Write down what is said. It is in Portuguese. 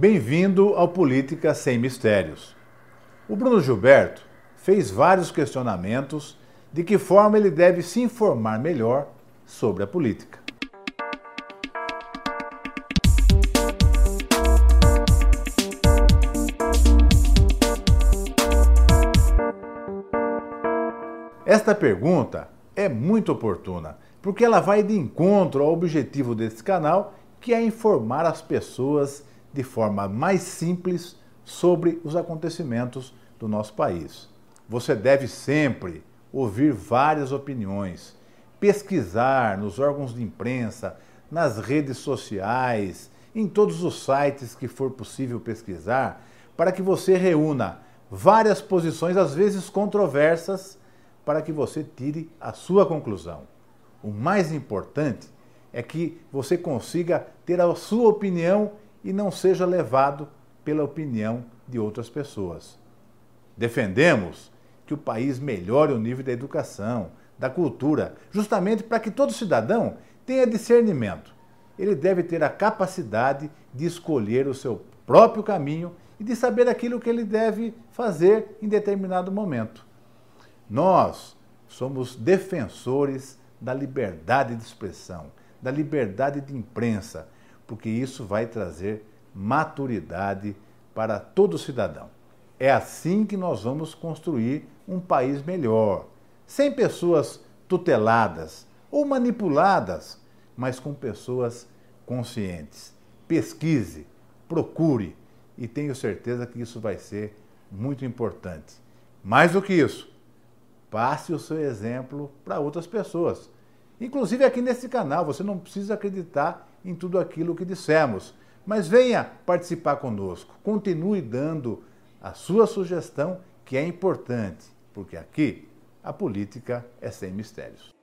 Bem-vindo ao Política Sem Mistérios. O Bruno Gilberto fez vários questionamentos de que forma ele deve se informar melhor sobre a política. Esta pergunta é muito oportuna, porque ela vai de encontro ao objetivo desse canal, que é informar as pessoas de forma mais simples sobre os acontecimentos do nosso país. Você deve sempre ouvir várias opiniões, pesquisar nos órgãos de imprensa, nas redes sociais, em todos os sites que for possível pesquisar, para que você reúna várias posições, às vezes controversas, para que você tire a sua conclusão. O mais importante é que você consiga ter a sua opinião e não seja levado pela opinião de outras pessoas. Defendemos que o país melhore o nível da educação, da cultura, justamente para que todo cidadão tenha discernimento. Ele deve ter a capacidade de escolher o seu próprio caminho e de saber aquilo que ele deve fazer em determinado momento. Nós somos defensores da liberdade de expressão, da liberdade de imprensa, porque isso vai trazer maturidade para todo cidadão. É assim que nós vamos construir um país melhor, sem pessoas tuteladas ou manipuladas, mas com pessoas conscientes. Pesquise, procure e tenho certeza que isso vai ser muito importante. Mais do que isso, passe o seu exemplo para outras pessoas. Inclusive aqui nesse canal, você não precisa acreditar em tudo aquilo que dissemos, mas venha participar conosco. Continue dando a sua sugestão, que é importante, porque aqui a política é sem mistérios.